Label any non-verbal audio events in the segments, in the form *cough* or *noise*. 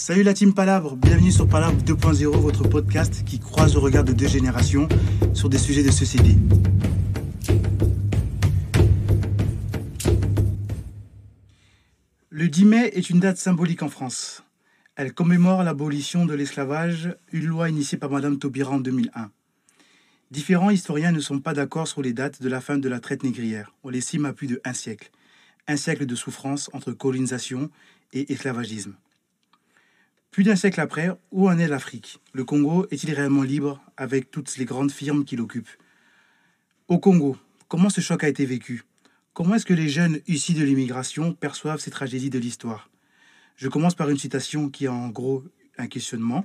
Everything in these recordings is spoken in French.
Salut la team Palabre, bienvenue sur Palabre 2.0, votre podcast qui croise le regard de deux générations sur des sujets de société. Le 10 mai est une date symbolique en France. Elle commémore l'abolition de l'esclavage, une loi initiée par Madame Taubira en 2001. Différents historiens ne sont pas d'accord sur les dates de la fin de la traite négrière. On l'estime à plus de un siècle. Un siècle de souffrance entre colonisation et esclavagisme. Plus d'un siècle après, où en est l'Afrique? Le Congo est-il réellement libre avec toutes les grandes firmes qui l'occupent Au Congo, comment ce choc a été vécu? Comment est-ce que les jeunes issus de l'immigration perçoivent ces tragédies de l'histoire? Je commence par une citation qui est en gros un questionnement.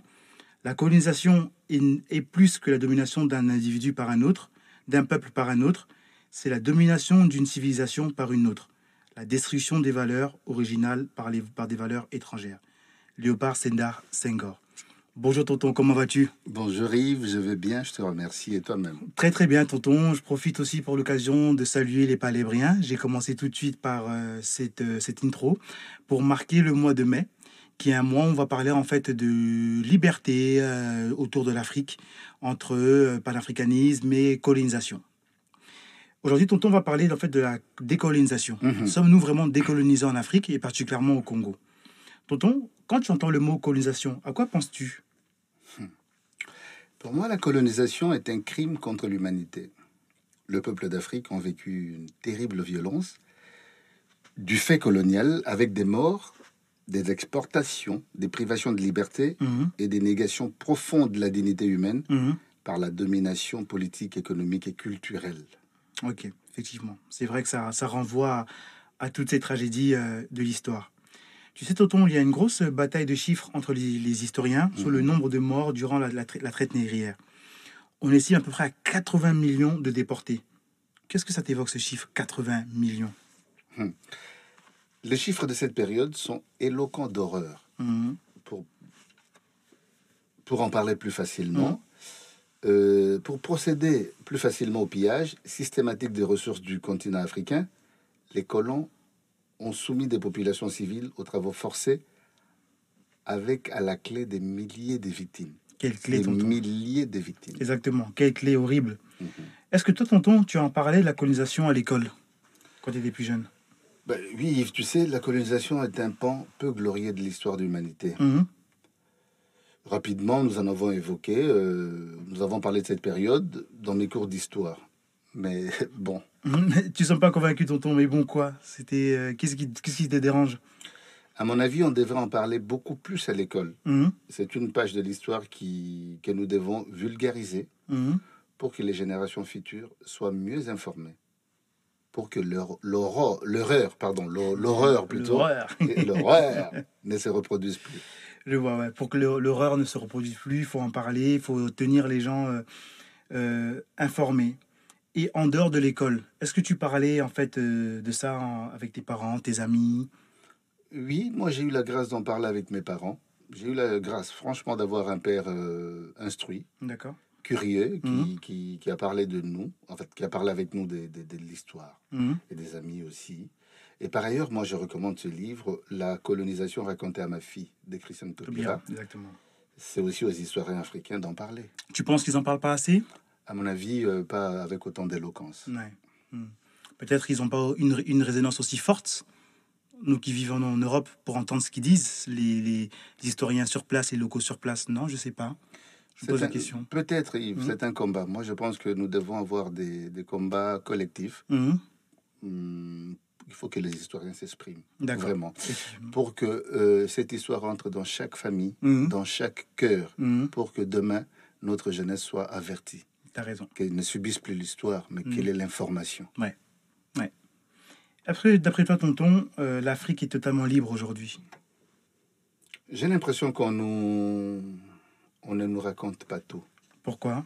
La colonisation est plus que la domination d'un individu par un autre, d'un peuple par un autre, c'est la domination d'une civilisation par une autre, la destruction des valeurs originales par, des valeurs étrangères. Léopard Sendar Senghor. Bonjour tonton, comment vas-tu? Bonjour Yves, je vais bien, je te remercie et toi-même? Très très bien tonton, je profite aussi pour l'occasion de saluer les Palébriens. J'ai commencé tout de suite par euh, cette, euh, cette intro pour marquer le mois de mai, qui est un mois où on va parler en fait de liberté euh, autour de l'Afrique, entre panafricanisme et colonisation. Aujourd'hui, tonton va parler en fait de la décolonisation. Mhm. Sommes-nous vraiment décolonisés en Afrique et particulièrement au Congo? Tonton, quand tu entends le mot colonisation, à quoi penses-tu? Pour moi, la colonisation est un crime contre l'humanité. Le peuple d'Afrique a vécu une terrible violence du fait colonial avec des morts, des exportations, des privations de liberté Mhm, et des négations profondes de la dignité humaine mhm. par la domination politique, économique et culturelle. Ok, effectivement. C'est vrai que ça, ça renvoie à, à toutes ces tragédies euh, de l'histoire. Tu sais, Tonton, il y a une grosse bataille de chiffres entre les, les historiens sur le nombre de morts durant la, la, tra- la traite négrière. On estime à peu près à 80 millions de déportés. Qu'est-ce que ça t'évoque ce chiffre 80 millions? Les chiffres de cette période sont éloquents d'horreur. Mhm, pour, pour en parler plus facilement, euh, pour procéder plus facilement au pillage systématique des ressources du continent africain, les colons ont soumis des populations civiles aux travaux forcés avec à la clé des milliers de victimes. Quelle clé, Des Tonton milliers de victimes. Exactement, quelle clé horrible. Mhm. Est-ce que toi, Tonton, tu en parlais de la colonisation à l'école quand tu étais plus jeune? Ben, oui, Yves, tu sais, la colonisation est un pan peu glorieux de l'histoire de l'humanité. Mhm, Rapidement, nous en avons évoqué, euh, nous avons parlé de cette période dans mes cours d'histoire. Mais *laughs* bon. *laughs* Tu ne sens pas convaincu, Tonton, mais bon, quoi C'était euh, Qu'est-ce qui, qu'est-ce qui te dérange? À mon avis, on devrait en parler beaucoup plus à l'école. Mhm, C'est une page de l'histoire qui, que nous devons vulgariser mhm. pour que les générations futures soient mieux informées. Pour que l'horreur, l'horreur, pardon, l'hor- l'horreur plutôt, *laughs* L'horreur. ne se reproduise plus. Je vois, ouais. Pour que l'horreur ne se reproduise plus, il faut en parler, il faut tenir les gens euh, euh, informés. Et en dehors de l'école, est-ce que tu parlais en fait euh, de ça en- avec tes parents, tes amis? Oui, moi j'ai eu la grâce d'en parler avec mes parents. J'ai eu la grâce, franchement, d'avoir un père euh, instruit, D'accord curieux, qui, Mhm. qui, qui a parlé de nous, en fait, qui a parlé avec nous de, de- de l'histoire. Mhm. et des amis aussi. Et par ailleurs, moi, je recommande ce livre, La colonisation racontée à ma fille, de Christiane Taubira. exactement. C'est aussi aux historiens africains d'en parler. Tu penses qu'ils en parlent pas assez? À mon avis, euh, pas avec autant d'éloquence. Ouais. Hmm. Peut-être qu'ils n'ont pas une, une résonance aussi forte, nous qui vivons en Europe, pour entendre ce qu'ils disent, les, les historiens sur place, les locaux sur place. Non, je sais pas. Je pose la question. Peut-être, Yves, Mhm. c'est un combat. Moi, je pense que nous devons avoir des, des combats collectifs. Hum, il faut que les historiens s'expriment, vraiment. Pour que euh, cette histoire entre dans chaque famille, dans chaque cœur, pour que demain, notre jeunesse soit avertie. T'as raison. Qu'elle ne subisse plus l'histoire, mais Mhm. quelle est l'information. Après, d'après toi, tonton, euh, l'Afrique est totalement libre aujourd'hui. J'ai l'impression qu'on nous... on ne nous raconte pas tout. Pourquoi?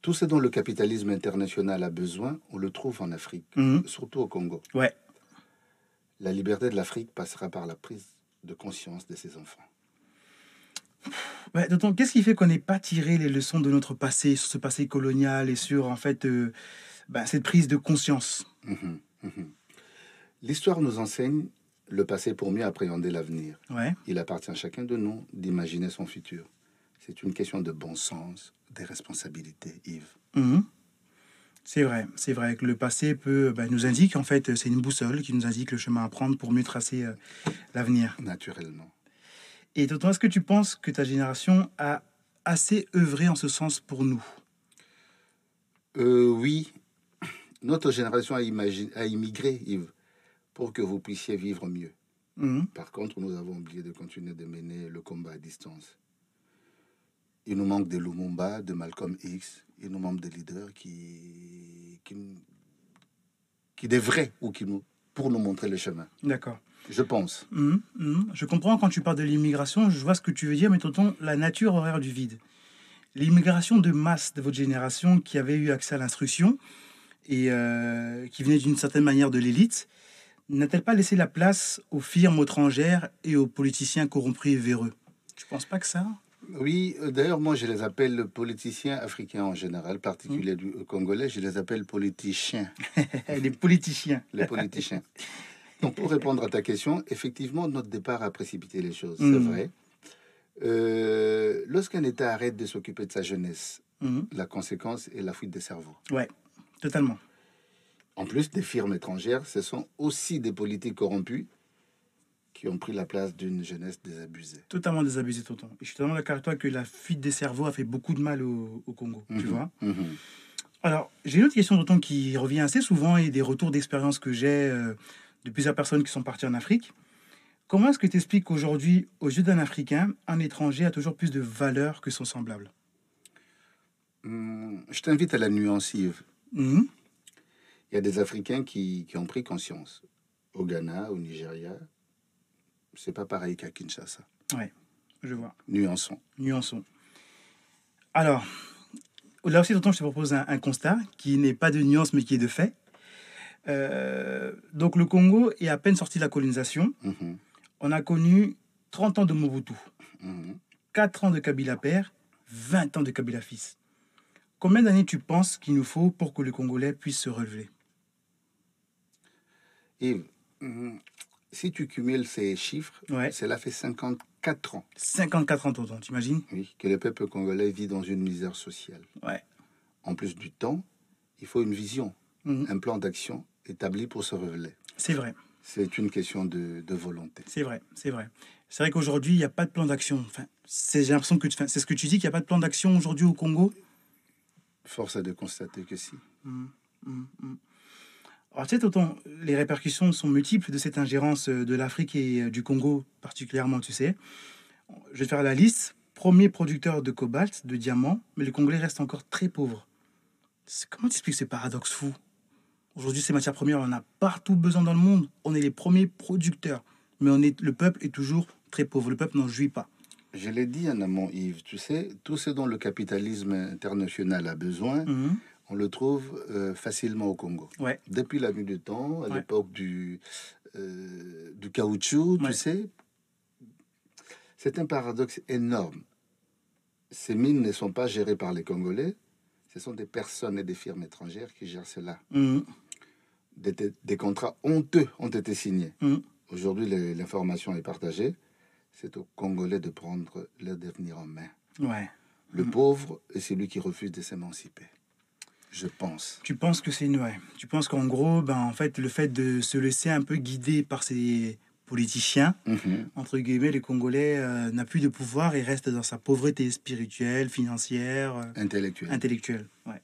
Tout ce dont le capitalisme international a besoin, on le trouve en Afrique, Mhm. surtout au Congo. Ouais. La liberté de l'Afrique passera par la prise de conscience de ses enfants. Ouais, tonton, qu'est-ce qui fait qu'on n'ait pas tiré les leçons de notre passé, sur ce passé colonial et sur en fait euh, ben, cette prise de conscience? Mhm, mhm. L'histoire nous enseigne le passé pour mieux appréhender l'avenir. Ouais. Il appartient à chacun de nous d'imaginer son futur. C'est une question de bon sens, des responsabilités, Yves. Mhm. C'est vrai, c'est vrai que le passé peut bah, nous indique en fait, c'est une boussole qui nous indique le chemin à prendre pour mieux tracer euh, l'avenir. Naturellement. Et Tonton, est-ce que tu penses que ta génération a assez œuvré en ce sens pour nous? Euh, oui, notre génération a, imagi- a immigré, Yves, pour que vous puissiez vivre mieux. Mhm. Par contre, nous avons oublié de continuer de mener le combat à distance. Il nous manque de Lumumba, de Malcolm X, il nous manque des leaders qui, qui, qui devraient ou qui nous, pour nous montrer le chemin. D'accord. Je pense. Mhm, mhm. Je comprends quand tu parles de l'immigration, je vois ce que tu veux dire, mais Tonton, la nature horaire du vide. L'immigration de masse de votre génération qui avait eu accès à l'instruction et euh, qui venait d'une certaine manière de l'élite, n'a-t-elle pas laissé la place aux firmes étrangères et aux politiciens corrompus et véreux? Tu penses pas que ça? Oui, euh, d'ailleurs, moi, je les appelle politiciens africains en général, particuliers du congolais, je les appelle politiciens, *laughs* Les politiciens. les politiciens. *laughs* Donc, pour répondre à ta question, effectivement, notre départ a précipité les choses, c'est Mm. vrai. Euh, Lorsqu'un État arrête de s'occuper de sa jeunesse, Mhm. la conséquence est la fuite des cerveaux. Ouais, totalement. En plus des firmes étrangères, ce sont aussi des politiques corrompus qui ont pris la place d'une jeunesse désabusée. Totalement désabusé, Tonton. Et je suis totalement d'accord avec toi que la fuite des cerveaux a fait beaucoup de mal au, au Congo, tu Mhm. vois Mhm. Alors, j'ai une autre question, Tonton, qui revient assez souvent et des retours d'expérience que j'ai euh, de plusieurs personnes qui sont parties en Afrique. Comment est-ce que tu expliques qu'aujourd'hui, aux yeux d'un Africain, un étranger a toujours plus de valeur que son semblable? Hum, Je t'invite à la nuance, Yves. Mhm. Il y a des Africains qui, qui ont pris conscience. Au Ghana, au Nigeria, c'est pas pareil qu'à Kinshasa. Je vois. Nuançons. Nuançons. Alors, là aussi, je te propose un, un constat qui n'est pas de nuance, mais qui est de fait. Euh, donc, le Congo est à peine sorti de la colonisation. Mhm, On a connu 30 ans de Mobutu. mhm. 4 ans de Kabila père, 20 ans de Kabila fils. Combien d'années tu penses qu'il nous faut pour que le Congolais puisse se relever? Yves, hum, si tu cumules ces chiffres, Ouais. cela fait 54 ans 54 ans, tonton, t'imagines? Oui, que le peuple congolais vit dans une misère sociale. Ouais. En plus du temps, il faut une vision, Mhm. un plan d'action établi pour se relever. C'est vrai, C'est une question de, de volonté. c'est vrai, c'est vrai. C'est vrai qu'aujourd'hui, il n'y a pas de plan d'action. Enfin, c'est- j'ai l'impression que tu- enfin, c'est ce que tu dis, qu'il n'y a pas de plan d'action aujourd'hui au Congo? Force est de constater que si. Mhm, mhm. Alors, tu sais, tonton, les répercussions sont multiples de cette ingérence euh, de l'Afrique et euh, du Congo particulièrement, tu sais. Je vais faire la liste. Premier producteur de cobalt, de diamants, mais le Congolais reste encore très pauvre. Comment tu expliques ce paradoxe fou? Aujourd'hui, ces matières premières, on en a partout besoin dans le monde. On est les premiers producteurs, mais on est, le peuple est toujours très pauvre. Le peuple n'en jouit pas. Je l'ai dit en amont, Yves, tu sais, tout ce dont le capitalisme international a besoin, Mhm. on le trouve euh, facilement au Congo. Ouais. Depuis la nuit du temps, à Ouais. l'époque du, euh, du caoutchouc, Ouais. tu sais, c'est un paradoxe énorme. Ces mines ne sont pas gérées par les Congolais, ce sont des personnes et des firmes étrangères qui gèrent cela. Mhm. Des, des contrats honteux ont été signés. Mhm. Aujourd'hui, l'information est partagée. C'est aux Congolais de prendre leur devenir en main. Ouais. Le pauvre est celui qui refuse de s'émanciper. Je pense. Tu penses que c'est une... ouais. Tu penses qu'en gros, ben, en fait, le fait de se laisser un peu guider par ces politiciens, Mhm. entre guillemets, les Congolais euh, n'a plus de pouvoir et reste dans sa pauvreté spirituelle, financière, euh, Intellectuel. intellectuelle. Ouais.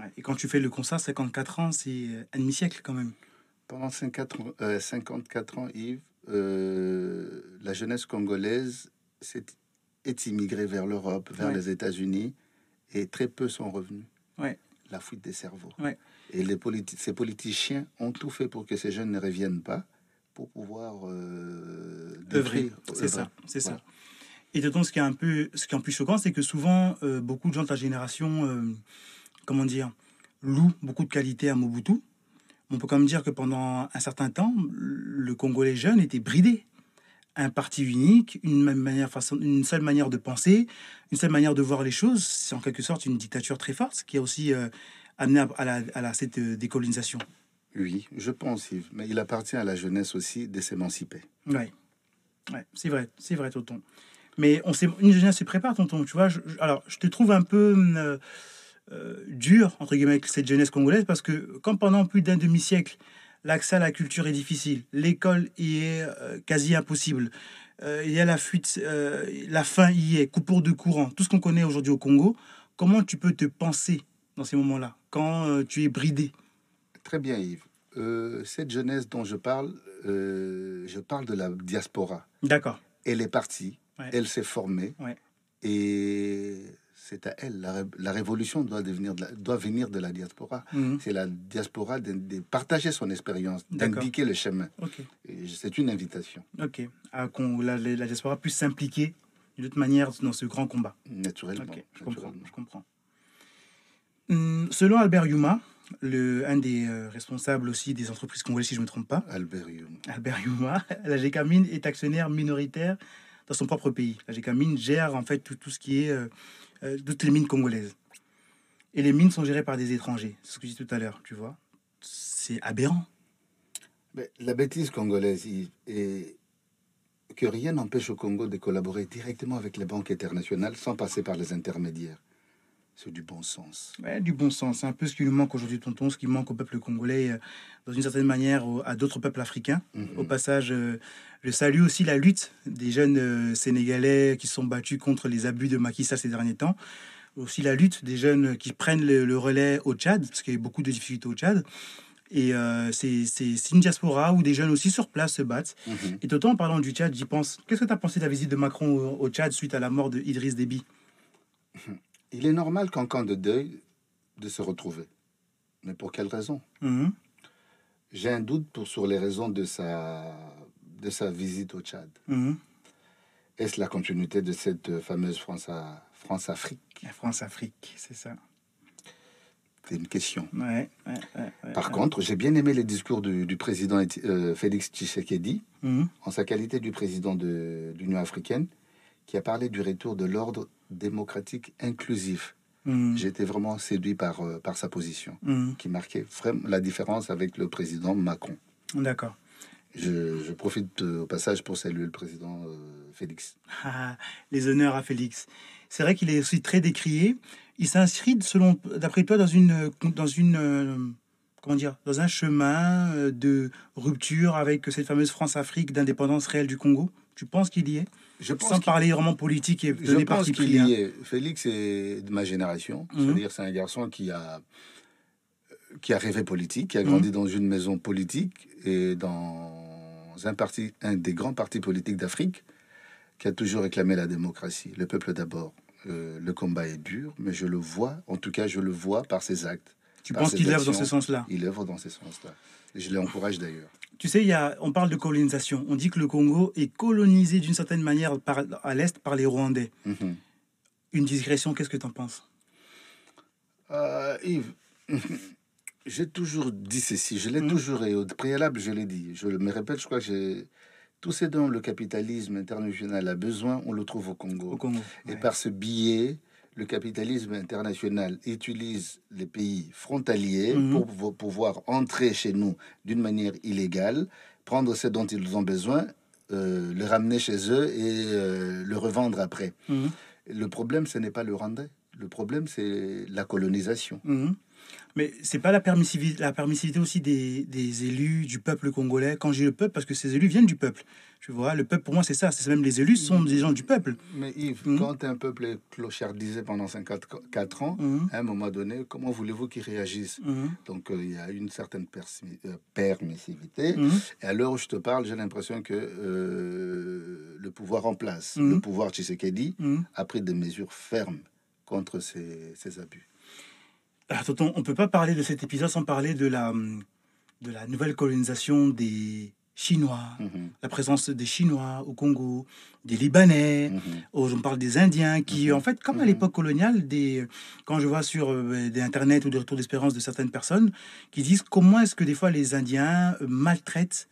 Ouais. Et quand tu fais le constat, 54 ans, c'est euh, un demi-siècle quand même. Pendant 54, euh, 54 ans, Yves, euh, la jeunesse congolaise s'est- est immigrée vers l'Europe, vers Ouais. les États-Unis, et très peu sont revenus. Ouais. La fuite des cerveaux. Ouais. Et les politi- ces politiciens ont tout fait pour que ces jeunes ne reviennent pas, pour pouvoir euh, œuvrer. C'est ça, c'est Voilà. ça. Et d'autant, ce qui est un peu, ce qui est plus choquant, c'est que souvent, euh, beaucoup de gens de ta génération, comment dire, louent beaucoup de qualités à Mobutu. On peut quand même dire que pendant un certain temps, le Congolais jeune était bridé. Un parti unique, une, même manière, façon, une seule manière de penser, une seule manière de voir les choses. C'est en quelque sorte une dictature très forte, ce qui a aussi euh, amené à, la, à la- cette euh, décolonisation. Oui, je pense, Yves. Mais il appartient à la jeunesse aussi de s'émanciper. Oui, ouais, c'est vrai, c'est vrai, tonton. Mais on une jeunesse se prépare, tonton. Tu vois, alors, je te trouve un peu euh, euh, dur, entre guillemets, avec cette jeunesse congolaise, parce que quand pendant plus d'un demi-siècle, l'accès à la culture est difficile, l'école y est euh, quasi impossible, il y a la fuite, la faim y est, coupure de courant, tout ce qu'on connaît aujourd'hui au Congo, comment tu peux te penser dans ces moments-là, quand tu es bridé? Très bien, Yves. cette jeunesse dont je parle, je parle de la diaspora. D'accord. Elle est partie, elle s'est formée, et c'est à elle. La, révolution doit, devenir doit venir de la diaspora. Mhm. C'est la diaspora de, partager son expérience, d'indiquer le chemin. C'est une invitation. Ok. À qu'on la, la, diaspora puisse s'impliquer d'une autre manière dans ce grand combat. Naturellement. je, Comprends, je comprends. Hum, selon Albert Yuma, le, un des euh, responsables aussi des entreprises congolaises, si je ne me trompe pas. Albert Yuma. Albert Yuma, *laughs* la GKMIN est actionnaire minoritaire dans son propre pays. La GKMIN gère en fait tout, tout ce qui est euh, euh, toutes les mines congolaises. Et les mines sont gérées par des étrangers. C'est ce que je dis tout à l'heure, tu vois. C'est aberrant. La bêtise congolaise est que rien n'empêche au Congo de collaborer directement avec les banques internationales sans passer par les intermédiaires. C'est du bon sens. Ouais, du bon sens. C'est un peu ce qui nous manque aujourd'hui, tonton, ce qui manque au peuple congolais, euh, dans une certaine manière, à d'autres peuples africains. Mhm. Au passage, euh, je salue aussi la lutte des jeunes euh, Sénégalais qui sont battus contre les abus de Macky Sall ces derniers temps. Aussi la lutte des jeunes qui prennent le, relais au Tchad, parce qu'il y a beaucoup de difficultés au Tchad. Et c'est une diaspora où des jeunes aussi sur place se battent. Mhm. Et d'autant en parlant du Tchad, j'y pense. Qu'est-ce que tu as pensé de la visite de Macron au, au Tchad suite à la mort de Idriss Déby? Il est normal qu'en camp de deuil, de se retrouver. Mais pour quelle raison? Mhm. J'ai un doute pour, sur les raisons de sa, de sa visite au Tchad. Mhm. Est-ce la continuité de cette fameuse France-Afrique France-Afrique, c'est ça. C'est une question. Par contre, j'ai bien aimé les discours du, président euh, Félix Tshisekedi, mhm. en sa qualité du président de l'Union africaine, qui a parlé du retour de l'ordre démocratique inclusif. Mm. J'ai été vraiment séduit par, euh, par sa position, mm. qui marquait vraiment la différence avec le président Macron. D'accord. Je, profite au passage pour saluer le président euh, Félix. Ah, les honneurs à Félix. C'est vrai qu'il est aussi très décrié. Il s'inscrit, selon, d'après toi, dans une, dans une, euh, comment dire, dans un chemin de rupture avec cette fameuse France-Afrique d'indépendance réelle du Congo? Tu penses qu'il y est? Je pense Sans parler vraiment politique et je pense qu'il y est. Félix est de ma génération. Mhm. C'est-à-dire c'est un garçon qui a qui a rêvé politique, qui a grandi mhm. dans une maison politique et dans un parti, un des grands partis politiques d'Afrique, qui a toujours réclamé la démocratie, le peuple d'abord. Euh, le combat est dur, mais je le vois, en tout cas, je le vois par ses actes. Tu penses qu'il œuvre dans ce sens-là Il œuvre dans ce sens-là. Je l'encourage d'ailleurs. Tu sais, il y a, on parle de colonisation. On dit que le Congo est colonisé d'une certaine manière par, à l'Est par les Rwandais. Mhm. Une digression, qu'est-ce que tu en penses? Euh, Yves, *laughs* j'ai toujours dit ceci. Je l'ai mhm. toujours, et au préalable, je l'ai dit. Je me répète, je crois que j'ai... Tout ce dont le capitalisme international a besoin, on le trouve au Congo. Au Congo et par ce biais, le capitalisme international utilise les pays frontaliers mhm. pour pouvoir entrer chez nous d'une manière illégale, prendre ce dont ils ont besoin, euh, le ramener chez eux et euh, le revendre après. Mhm. Le problème, ce n'est pas le rendre. Le problème, c'est la colonisation. Mhm. Mais c'est pas la permissivité, la permissivité aussi des, des, élus du peuple congolais. Quand j'ai le peuple, parce que ces élus viennent du peuple. Tu vois, le peuple pour moi c'est ça. C'est même les élus sont des gens du peuple. Mais Yves, mmh. quand un peuple est clochardisé pendant 54 ans, mmh. à un moment donné, comment voulez-vous qu'il réagisse. Donc euh, il y a une certaine euh, permissivité. Et à l'heure où je te parle, j'ai l'impression que euh, le pouvoir en place, le pouvoir Tshisekedi, a pris des mesures fermes contre ces, ces abus. Alors, tonton, on peut pas parler de cet épisode sans parler de la, de la nouvelle colonisation des Chinois, mhm. la présence des Chinois au Congo, des Libanais, mhm. on parle des Indiens, qui, mhm. en fait, comme à l'époque coloniale, des, quand je vois sur euh, des Internet ou des retours d'espérance de certaines personnes, qui disent comment est-ce que des fois les Indiens euh, maltraitent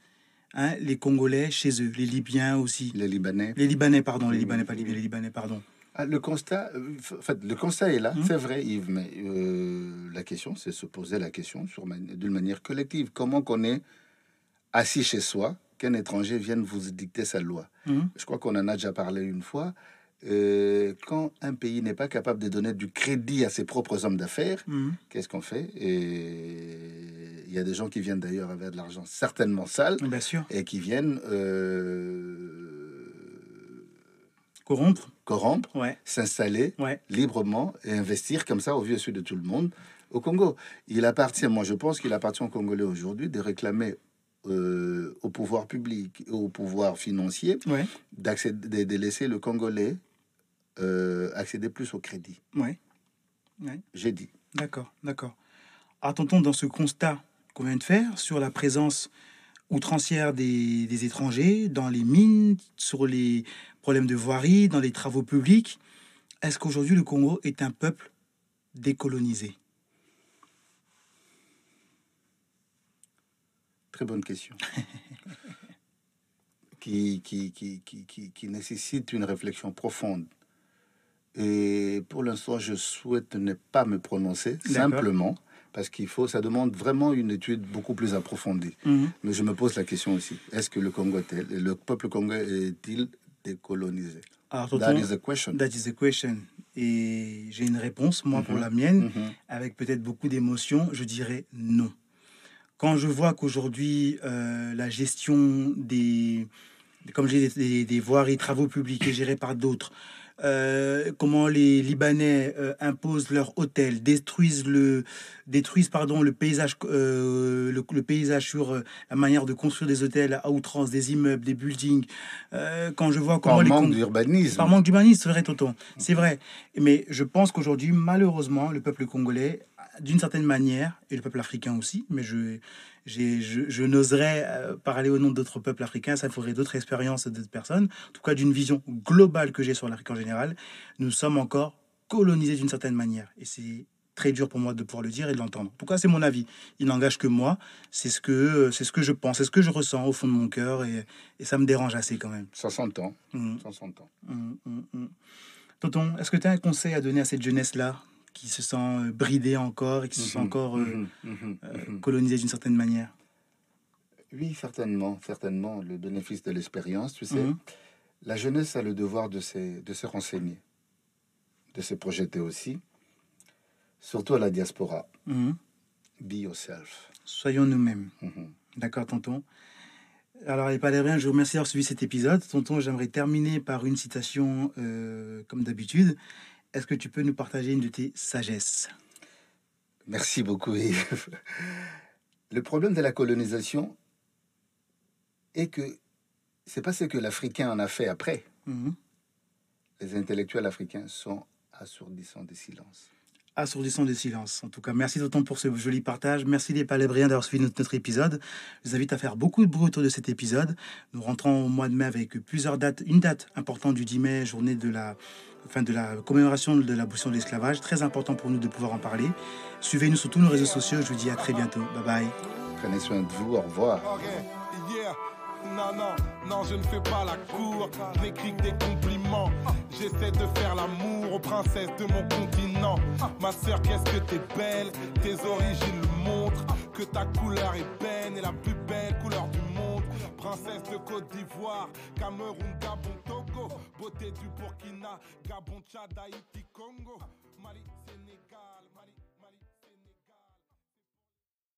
hein, les Congolais chez eux, les Libyens aussi. Les Libanais. Les Libanais, pardon, les Libanais, pas les Libanais, pardon. Ah, le constat, euh, en fait, le constat est là, Mhm. c'est vrai, Yves, mais euh, la question, c'est se poser la question d'une manière collective. Comment qu'on est assis chez soi, qu'un étranger vienne vous dicter sa loi Mhm. Je crois qu'on en a déjà parlé une fois. Euh, quand un pays n'est pas capable de donner du crédit à ses propres hommes d'affaires, Mhm. qu'est-ce qu'on fait? Et il y a des gens qui viennent d'ailleurs avec de l'argent certainement sale Bien sûr. et qui viennent euh, Corrompre. corrompre, Ouais. s'installer Ouais. librement et investir comme ça au vieux sud de tout le monde au Congo. Il appartient, moi je pense qu'il appartient aux Congolais aujourd'hui de réclamer euh, au pouvoir public et au pouvoir financier Ouais. d'accéder, de, de laisser le Congolais euh, accéder plus au crédit. Ouais. J'ai dit. D'accord, d'accord. Tonton, dans ce constat qu'on vient de faire sur la présence outrancière des, des étrangers dans les mines, sur les problèmes de voirie, dans les travaux publics, est-ce qu'aujourd'hui le Congo est un peuple décolonisé? Très bonne question. *laughs* qui, qui, qui, qui, qui, qui nécessite une réflexion profonde. Et pour l'instant, je souhaite ne pas me prononcer, simplement, parce qu'il faut, ça demande vraiment une étude beaucoup plus approfondie. Mhm. Mais je me pose la question aussi est-ce que le Congo est le peuple congolais est-il décolonisé? Alors, That is the question. that is the question. Et j'ai une réponse, moi, pour Mhm. la mienne. Mhm. avec peut-être beaucoup d'émotion, je dirais non. Quand je vois qu'aujourd'hui, euh, la gestion des, comme j'ai des, des voiries, travaux publics est gérée par d'autres, euh, comment les Libanais euh, imposent leur hôtel, détruisent le, détruisent pardon le paysage, euh, le, le paysage sur euh, la manière de construire des hôtels à outrance, des immeubles, des buildings. Euh, quand je vois comment Par les manque d'urbanisme. par manque d'humanisme, c'est vrai, tonton. C'est vrai. Mais je pense qu'aujourd'hui, malheureusement, le peuple congolais, d'une certaine manière, et le peuple africain aussi, mais je, je, je n'oserais euh, parler au nom d'autres peuples africains, ça ferait d'autres expériences d'autres personnes. En tout cas, d'une vision globale que j'ai sur l'Afrique en général, nous sommes encore colonisés d'une certaine manière. Et c'est très dur pour moi de pouvoir le dire et de l'entendre. Pourquoi c'est mon avis Il n'engage que moi. C'est ce que c'est ce que je pense, c'est ce que je ressens au fond de mon cœur et, et ça me dérange assez quand même. 60 ans. Mhm. 60 ans. Hum, hum, hum. Tonton, est-ce que tu as un conseil à donner à cette jeunesse-là? Qui se sent bridée encore et qui se sent Mhm, encore euh, mhm, mhm, euh, colonisée d'une certaine manière Oui, certainement, certainement, le bénéfice de l'expérience, tu sais. La jeunesse a le devoir de se, de se renseigner, de se projeter aussi, surtout à la diaspora. Be yourself. Soyons nous-mêmes. D'accord, tonton Alors, les Palébriens, je vous remercie d'avoir suivi cet épisode. Tonton, j'aimerais terminer par une citation, euh, comme d'habitude. Est-ce que tu peux nous partager une de tes sagesses? Merci beaucoup, Yves. *laughs* Le problème de la colonisation est que c'est pas ce que l'Africain en a fait après. Mhm. Les intellectuels africains sont assourdissants de silence. Assourdissant de silence. En tout cas, merci tonton pour ce joli partage. Merci les Palébriens d'avoir suivi notre, notre épisode. Je vous invite à faire beaucoup de bruit autour de cet épisode. Nous rentrons au mois de mai avec plusieurs dates. Une date importante du 10 mai, journée de la, enfin de la commémoration de l'abolition de l'esclavage. Très important pour nous de pouvoir en parler. Suivez-nous sur tous nos réseaux sociaux. Je vous dis à très bientôt. Bye bye. Prenez soin de vous, au revoir. Ok, yeah. Non, non, non, je ne fais pas la cour, n'écris que des compliments. J'essaie de faire l'amour aux princesses de mon continent. Ma sœur, qu'est-ce que t'es belle, tes origines le montrent. Que ta couleur est belle et la plus belle couleur du monde. Princesse de Côte d'Ivoire, Cameroun, Gabon, Togo. Beauté du Burkina, Gabon, Tchad, Haïti, Congo. Mali.